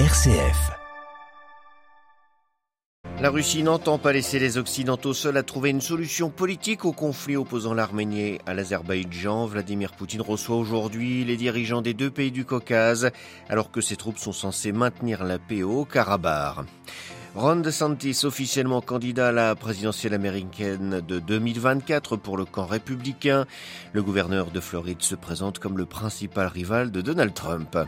RCF. La Russie n'entend pas laisser les Occidentaux seuls à trouver une solution politique au conflit opposant l'Arménie à l'Azerbaïdjan. Vladimir Poutine reçoit aujourd'hui les dirigeants des deux pays du Caucase, alors que ses troupes sont censées maintenir la paix au Karabakh. Ron DeSantis, officiellement candidat à la présidentielle américaine de 2024 pour le camp républicain, le gouverneur de Floride se présente comme le principal rival de Donald Trump.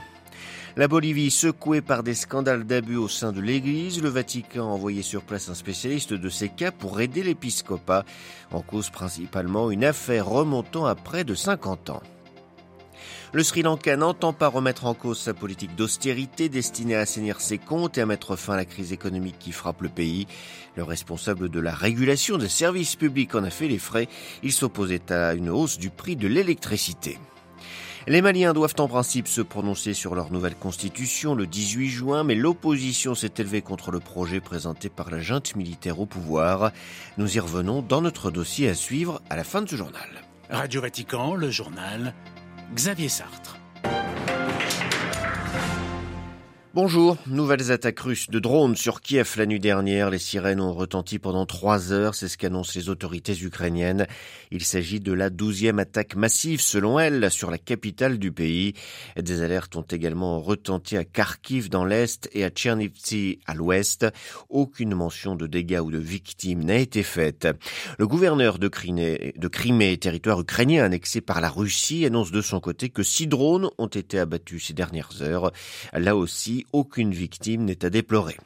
La Bolivie secouée par des scandales d'abus au sein de l'Église, le Vatican a envoyé sur place un spécialiste de ces cas pour aider l'épiscopat, en cause principalement une affaire remontant à près de 50 ans. Le Sri Lanka n'entend pas remettre en cause sa politique d'austérité destinée à assainir ses comptes et à mettre fin à la crise économique qui frappe le pays. Le responsable de la régulation des services publics en a fait les frais. Il s'opposait à une hausse du prix de l'électricité. Les Maliens doivent en principe se prononcer sur leur nouvelle constitution le 18 juin, mais l'opposition s'est élevée contre le projet présenté par la junte militaire au pouvoir. Nous y revenons dans notre dossier à suivre à la fin de ce journal. Radio Vatican, le journal Xavier Sartre. Bonjour, nouvelles attaques russes de drones sur Kiev la nuit dernière. Les sirènes ont retenti pendant trois heures, c'est ce qu'annoncent les autorités ukrainiennes. Il s'agit de la douzième attaque massive, selon elles, sur la capitale du pays. Des alertes ont également retenti à Kharkiv dans l'est et à Tchernivtsi à l'ouest. Aucune mention de dégâts ou de victimes n'a été faite. Le gouverneur de Crimée, de Crimée, territoire ukrainien annexé par la Russie, annonce de son côté que six drones ont été abattus ces dernières heures. Là aussi, aucune victime n'est à déplorer.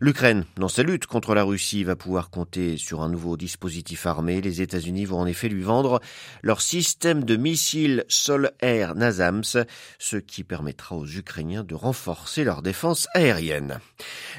L'Ukraine, dans sa lutte contre la Russie, va pouvoir compter sur un nouveau dispositif armé. Les États-Unis vont en effet lui vendre leur système de missiles sol-air NASAMS, ce qui permettra aux Ukrainiens de renforcer leur défense aérienne.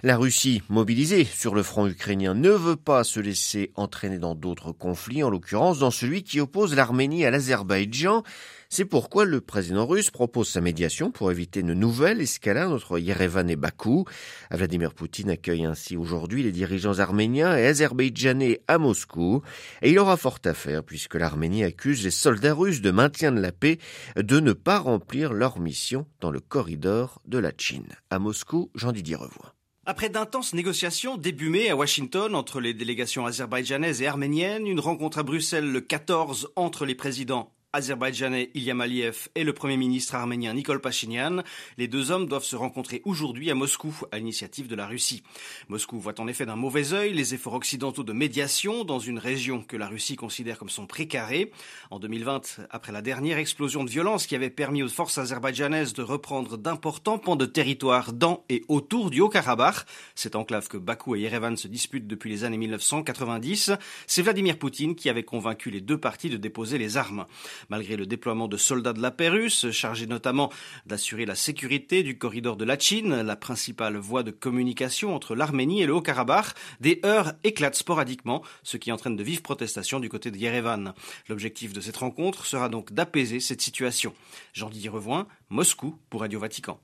La Russie, mobilisée sur le front ukrainien, ne veut pas se laisser entraîner dans d'autres conflits, en l'occurrence dans celui qui oppose l'Arménie à l'Azerbaïdjan. C'est pourquoi le président russe propose sa médiation pour éviter une nouvelle escalade entre Yerevan et Bakou. Vladimir Poutine accueille ainsi aujourd'hui les dirigeants arméniens et azerbaïdjanais à Moscou. Et il aura fort à faire puisque l'Arménie accuse les soldats russes de maintien de la paix de ne pas remplir leur mission dans le corridor de la Chine. À Moscou, Jean-Didier Revoix. Après d'intenses négociations début mai à Washington entre les délégations azerbaïdjanaises et arméniennes, une rencontre à Bruxelles le 14 entre les présidents azerbaïdjanais Ilyam Aliyev et le Premier ministre arménien Nikol Pachinian. Les deux hommes doivent se rencontrer aujourd'hui à Moscou, à l'initiative de la Russie. Moscou voit en effet d'un mauvais œil les efforts occidentaux de médiation dans une région que la Russie considère comme son précaré. En 2020, après la dernière explosion de violence qui avait permis aux forces azerbaïdjanaises de reprendre d'importants pans de territoire dans et autour du Haut-Karabakh, cette enclave que Bakou et Yerevan se disputent depuis les années 1990, c'est Vladimir Poutine qui avait convaincu les deux parties de déposer les armes. Malgré le déploiement de soldats de la paix chargés notamment d'assurer la sécurité du corridor de la Chine, la principale voie de communication entre l'Arménie et le Haut-Karabakh, des heurts éclatent sporadiquement, ce qui entraîne de vives protestations du côté de Yerevan. L'objectif de cette rencontre sera donc d'apaiser cette situation. Jean-Didier Revoin, Moscou pour Radio Vatican.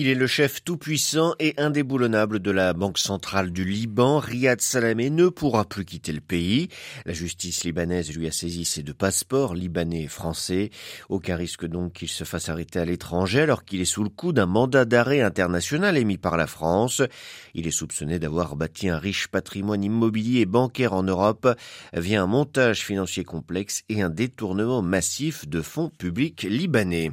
Il est le chef tout-puissant et indéboulonnable de la Banque centrale du Liban. Riyad Salamé ne pourra plus quitter le pays. La justice libanaise lui a saisi ses deux passeports, libanais et français. Aucun risque donc qu'il se fasse arrêter à l'étranger alors qu'il est sous le coup d'un mandat d'arrêt international émis par la France. Il est soupçonné d'avoir bâti un riche patrimoine immobilier et bancaire en Europe via un montage financier complexe et un détournement massif de fonds publics libanais.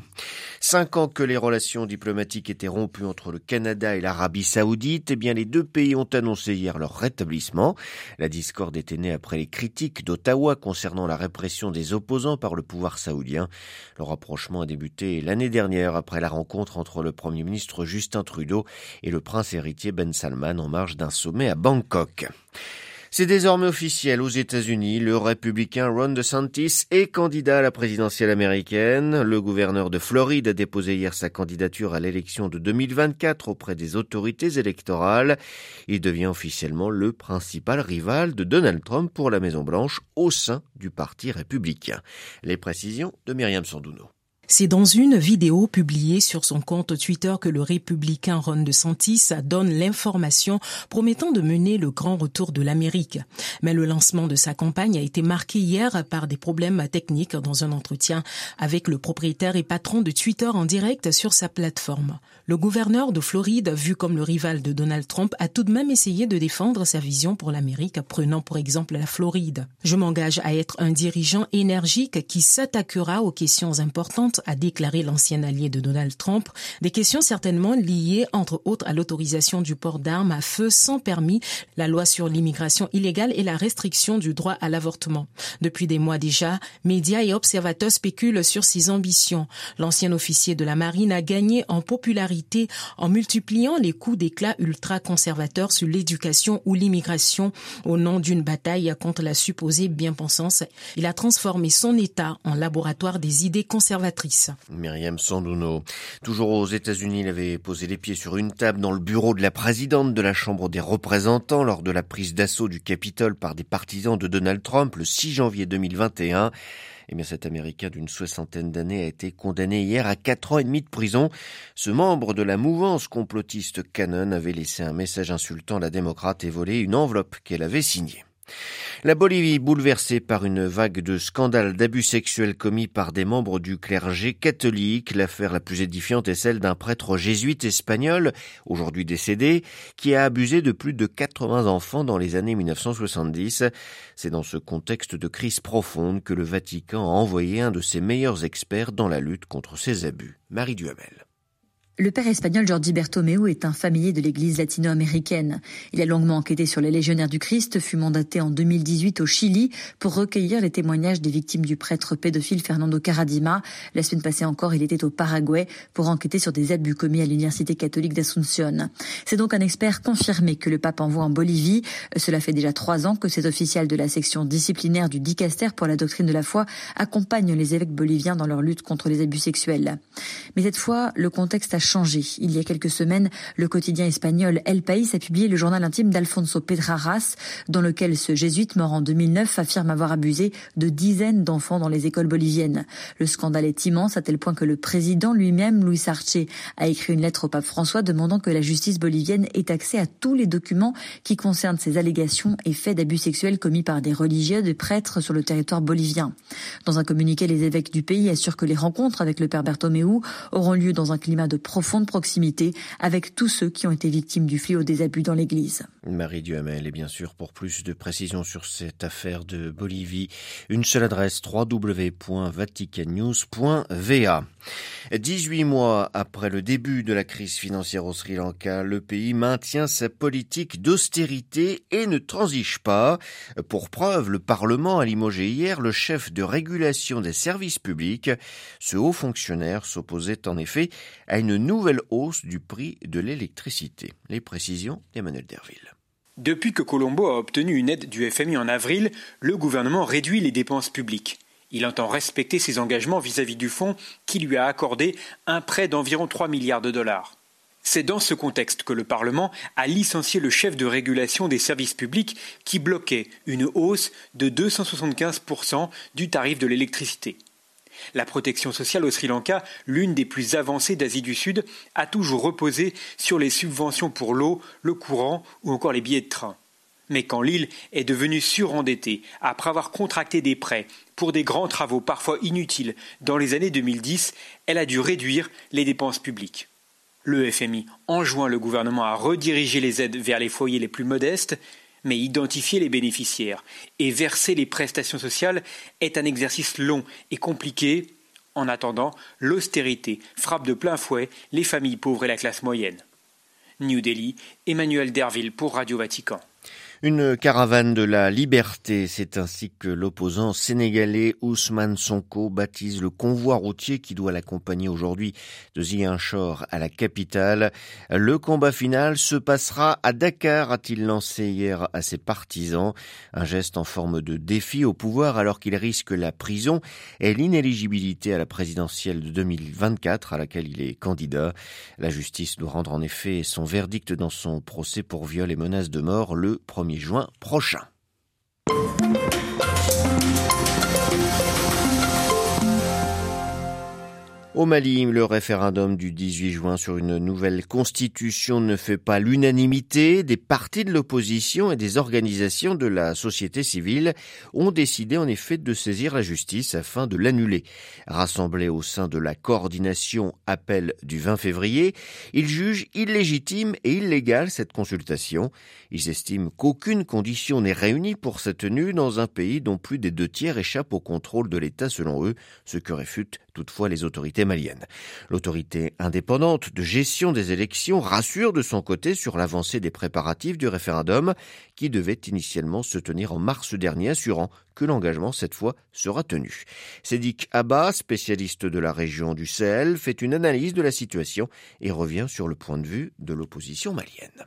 Cinq ans que les relations diplomatiques étaient entre le Canada et l'Arabie saoudite, eh bien les deux pays ont annoncé hier leur rétablissement. La discorde était née après les critiques d'Ottawa concernant la répression des opposants par le pouvoir saoudien. Le rapprochement a débuté l'année dernière après la rencontre entre le Premier ministre Justin Trudeau et le prince héritier Ben Salman en marge d'un sommet à Bangkok. C'est désormais officiel aux États-Unis. Le républicain Ron DeSantis est candidat à la présidentielle américaine. Le gouverneur de Floride a déposé hier sa candidature à l'élection de 2024 auprès des autorités électorales. Il devient officiellement le principal rival de Donald Trump pour la Maison-Blanche au sein du Parti républicain. Les précisions de Myriam Sandouno. C'est dans une vidéo publiée sur son compte Twitter que le républicain Ron DeSantis donne l'information promettant de mener le grand retour de l'Amérique. Mais le lancement de sa campagne a été marqué hier par des problèmes techniques dans un entretien avec le propriétaire et patron de Twitter en direct sur sa plateforme. Le gouverneur de Floride, vu comme le rival de Donald Trump, a tout de même essayé de défendre sa vision pour l'Amérique, prenant pour exemple la Floride. Je m'engage à être un dirigeant énergique qui s'attaquera aux questions importantes a déclaré l'ancien allié de Donald Trump, des questions certainement liées entre autres à l'autorisation du port d'armes à feu sans permis, la loi sur l'immigration illégale et la restriction du droit à l'avortement. Depuis des mois déjà, médias et observateurs spéculent sur ses ambitions. L'ancien officier de la marine a gagné en popularité en multipliant les coups d'éclat ultra-conservateurs sur l'éducation ou l'immigration au nom d'une bataille contre la supposée bien-pensance. Il a transformé son État en laboratoire des idées conservatrices Myriam Sandouno. Toujours aux États-Unis, il avait posé les pieds sur une table dans le bureau de la présidente de la Chambre des représentants lors de la prise d'assaut du Capitole par des partisans de Donald Trump le 6 janvier 2021. Eh bien, cet Américain d'une soixantaine d'années a été condamné hier à quatre ans et demi de prison. Ce membre de la mouvance complotiste Canon avait laissé un message insultant à la démocrate et volé une enveloppe qu'elle avait signée. La Bolivie bouleversée par une vague de scandales d'abus sexuels commis par des membres du clergé catholique. L'affaire la plus édifiante est celle d'un prêtre jésuite espagnol, aujourd'hui décédé, qui a abusé de plus de 80 enfants dans les années 1970. C'est dans ce contexte de crise profonde que le Vatican a envoyé un de ses meilleurs experts dans la lutte contre ces abus. Marie Duhamel. Le père espagnol Jordi Bertomeu est un familier de l'église latino-américaine. Il a longuement enquêté sur les légionnaires du Christ, fut mandaté en 2018 au Chili pour recueillir les témoignages des victimes du prêtre pédophile Fernando Caradima. La semaine passée encore, il était au Paraguay pour enquêter sur des abus commis à l'université catholique d'Asunción. C'est donc un expert confirmé que le pape envoie en Bolivie. Cela fait déjà trois ans que cet officiel de la section disciplinaire du Dicaster pour la doctrine de la foi accompagne les évêques boliviens dans leur lutte contre les abus sexuels. Mais cette fois, le contexte a changé. Il y a quelques semaines, le quotidien espagnol El País a publié le journal intime d'Alfonso Pedraras, dans lequel ce jésuite mort en 2009 affirme avoir abusé de dizaines d'enfants dans les écoles boliviennes. Le scandale est immense à tel point que le président lui-même, Luis Arce, a écrit une lettre au pape François demandant que la justice bolivienne ait accès à tous les documents qui concernent ces allégations et faits d'abus sexuels commis par des religieux, des prêtres sur le territoire bolivien. Dans un communiqué, les évêques du pays assurent que les rencontres avec le père Bertomeu auront lieu dans un climat de profonde proximité avec tous ceux qui ont été victimes du fléau des abus dans l'Église. Marie Duhamel, et bien sûr, pour plus de précisions sur cette affaire de Bolivie, une seule adresse www.vaticannews.va. 18 mois après le début de la crise financière au Sri Lanka, le pays maintient sa politique d'austérité et ne transige pas. Pour preuve, le Parlement a limogé hier le chef de régulation des services publics. Ce haut fonctionnaire s'opposait en effet à une nouvelle hausse du prix de l'électricité. Les précisions d'Emmanuel Derville. Depuis que Colombo a obtenu une aide du FMI en avril, le gouvernement réduit les dépenses publiques. Il entend respecter ses engagements vis-à-vis du fonds qui lui a accordé un prêt d'environ 3 milliards de dollars. C'est dans ce contexte que le Parlement a licencié le chef de régulation des services publics qui bloquait une hausse de 275% du tarif de l'électricité. La protection sociale au Sri Lanka, l'une des plus avancées d'Asie du Sud, a toujours reposé sur les subventions pour l'eau, le courant ou encore les billets de train. Mais quand l'île est devenue surendettée, après avoir contracté des prêts pour des grands travaux parfois inutiles dans les années 2010, elle a dû réduire les dépenses publiques. Le FMI enjoint le gouvernement à rediriger les aides vers les foyers les plus modestes, mais identifier les bénéficiaires et verser les prestations sociales est un exercice long et compliqué. En attendant, l'austérité frappe de plein fouet les familles pauvres et la classe moyenne. New Delhi, Emmanuel Derville pour Radio Vatican. Une caravane de la liberté, c'est ainsi que l'opposant sénégalais Ousmane Sonko baptise le convoi routier qui doit l'accompagner aujourd'hui de Ziguinchor à la capitale. Le combat final se passera à Dakar, a-t-il lancé hier à ses partisans. Un geste en forme de défi au pouvoir alors qu'il risque la prison et l'inéligibilité à la présidentielle de 2024 à laquelle il est candidat. La justice doit rendre en effet son verdict dans son procès pour viol et menace de mort le 1er juin prochain. Au Mali, le référendum du 18 juin sur une nouvelle constitution ne fait pas l'unanimité. Des partis de l'opposition et des organisations de la société civile ont décidé en effet de saisir la justice afin de l'annuler. Rassemblés au sein de la coordination appel du 20 février, ils jugent illégitime et illégale cette consultation. Ils estiment qu'aucune condition n'est réunie pour sa tenue dans un pays dont plus des deux tiers échappent au contrôle de l'État selon eux, ce que réfutent toutefois les autorités malienne. L'autorité indépendante de gestion des élections rassure de son côté sur l'avancée des préparatifs du référendum qui devait initialement se tenir en mars dernier, assurant que l'engagement cette fois sera tenu. Sédic Abba, spécialiste de la région du Sahel, fait une analyse de la situation et revient sur le point de vue de l'opposition malienne.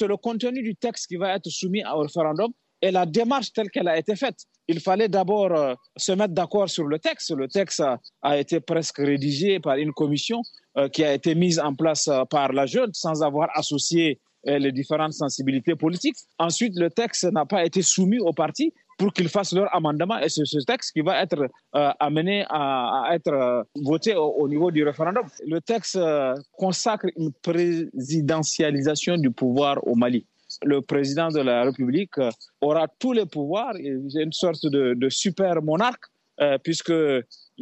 Le contenu du texte qui va être soumis au référendum et la démarche telle qu'elle a été faite. Il fallait d'abord euh, se mettre d'accord sur le texte. Le texte a, été presque rédigé par une commission euh, qui a été mise en place euh, par la jeune sans avoir associé les différentes sensibilités politiques. Ensuite, le texte n'a pas été soumis aux partis pour qu'ils fassent leur amendement et c'est ce texte qui va être amené à, être voté au, au, niveau du référendum. Le texte consacre une présidentialisation du pouvoir au Mali le président de la République euh, aura tous les pouvoirs, une sorte de, super monarque, euh, puisque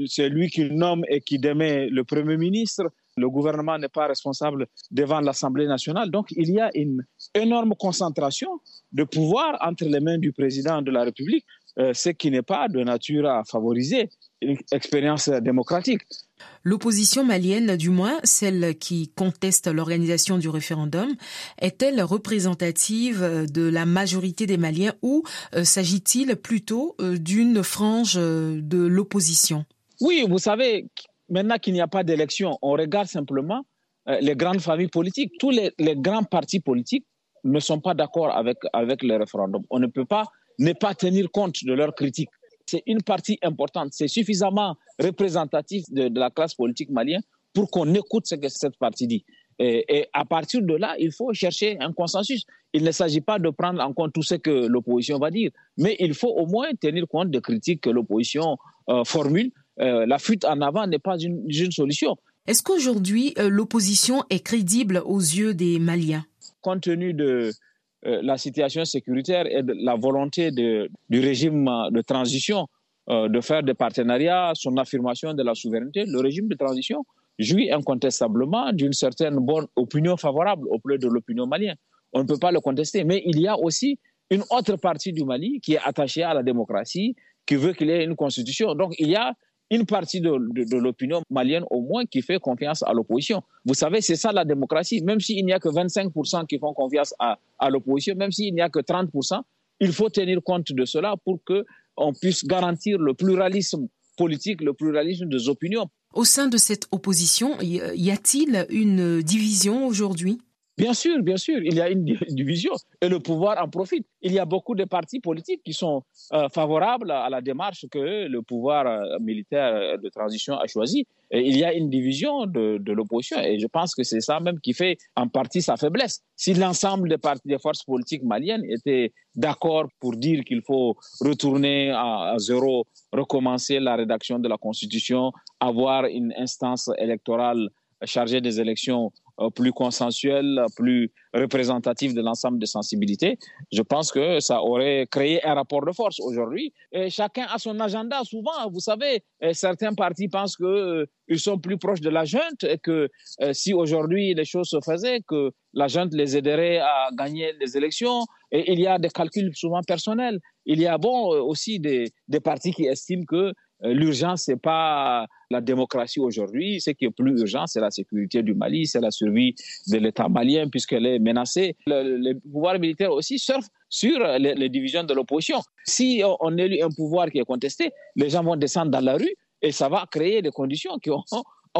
c'est lui qui nomme et qui démet le Premier ministre. Le gouvernement n'est pas responsable devant l'Assemblée nationale. Donc, il y a une énorme concentration de pouvoir entre les mains du président de la République, euh, ce qui n'est pas de nature à favoriser une expérience démocratique. L'opposition malienne, du moins celle qui conteste l'organisation du référendum, est-elle représentative de la majorité des Maliens ou euh, s'agit-il plutôt euh, d'une frange euh, de l'opposition? Oui, vous savez, maintenant qu'il n'y a pas d'élection, on regarde simplement les grandes familles politiques. Tous les, les grands partis politiques ne sont pas d'accord avec, avec le référendum. On ne peut pas ne pas tenir compte de leurs critiques c'est une partie importante, c'est suffisamment représentatif de, la classe politique malienne pour qu'on écoute ce que cette partie dit. Et, à partir de là, il faut chercher un consensus. Il ne s'agit pas de prendre en compte tout ce que l'opposition va dire, mais il faut au moins tenir compte des critiques que l'opposition euh, formule. Euh, la fuite en avant n'est pas une, solution. Est-ce qu'aujourd'hui, euh, l'opposition est crédible aux yeux des Maliens? Compte tenu de, la situation sécuritaire et la volonté du régime de transition euh, de faire des partenariats, son affirmation de la souveraineté, le régime de transition jouit incontestablement d'une certaine bonne opinion favorable auprès de l'opinion malienne. On ne peut pas le contester, mais il y a aussi une autre partie du Mali qui est attachée à la démocratie, qui veut qu'il y ait une constitution. Donc il y a une partie de, l'opinion malienne au moins qui fait confiance à l'opposition. Vous savez, c'est ça la démocratie. Même s'il n'y a que 25% qui font confiance à, à l'opposition, même s'il n'y a que 30%, il faut tenir compte de cela pour qu'on puisse garantir le pluralisme politique, le pluralisme des opinions. Au sein de cette opposition, y a-t-il une division aujourd'hui? Bien sûr, bien sûr, il y a une division et le pouvoir en profite. Il y a beaucoup de partis politiques qui sont euh, favorables à la démarche que le pouvoir euh, militaire euh, de transition a choisi. Et il y a une division de, l'opposition et je pense que c'est ça même qui fait en partie sa faiblesse. Si l'ensemble des partis, des forces politiques maliennes étaient d'accord pour dire qu'il faut retourner à, zéro, recommencer la rédaction de la Constitution, avoir une instance électorale chargée des élections plus consensuel, plus représentatif de l'ensemble des sensibilités, je pense que ça aurait créé un rapport de force aujourd'hui. Chacun a son agenda. Souvent, vous savez, certains partis pensent qu'ils euh, sont plus proches de la junte et que euh, si aujourd'hui les choses se faisaient, que la junte les aiderait à gagner les élections. Et il y a des calculs souvent personnels. Il y a bon aussi des, partis qui estiment que l'urgence, c'est pas la démocratie aujourd'hui. Ce qui est plus urgent, c'est la sécurité du Mali, c'est la survie de l'État malien puisqu'elle est menacée. Le, les pouvoirs militaires aussi surfent sur les, divisions de l'opposition. Si on, élit un pouvoir qui est contesté, les gens vont descendre dans la rue et ça va créer des conditions qui ont,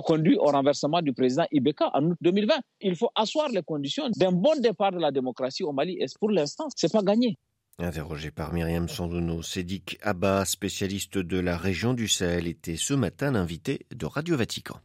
conduit au renversement du président Ibeka en août 2020. Il faut asseoir les conditions d'un bon départ de la démocratie au Mali et pour l'instant, c'est pas gagné. Interrogé par Myriam Sandono, Sédic Abba, spécialiste de la région du Sahel, était ce matin l'invité de Radio Vatican.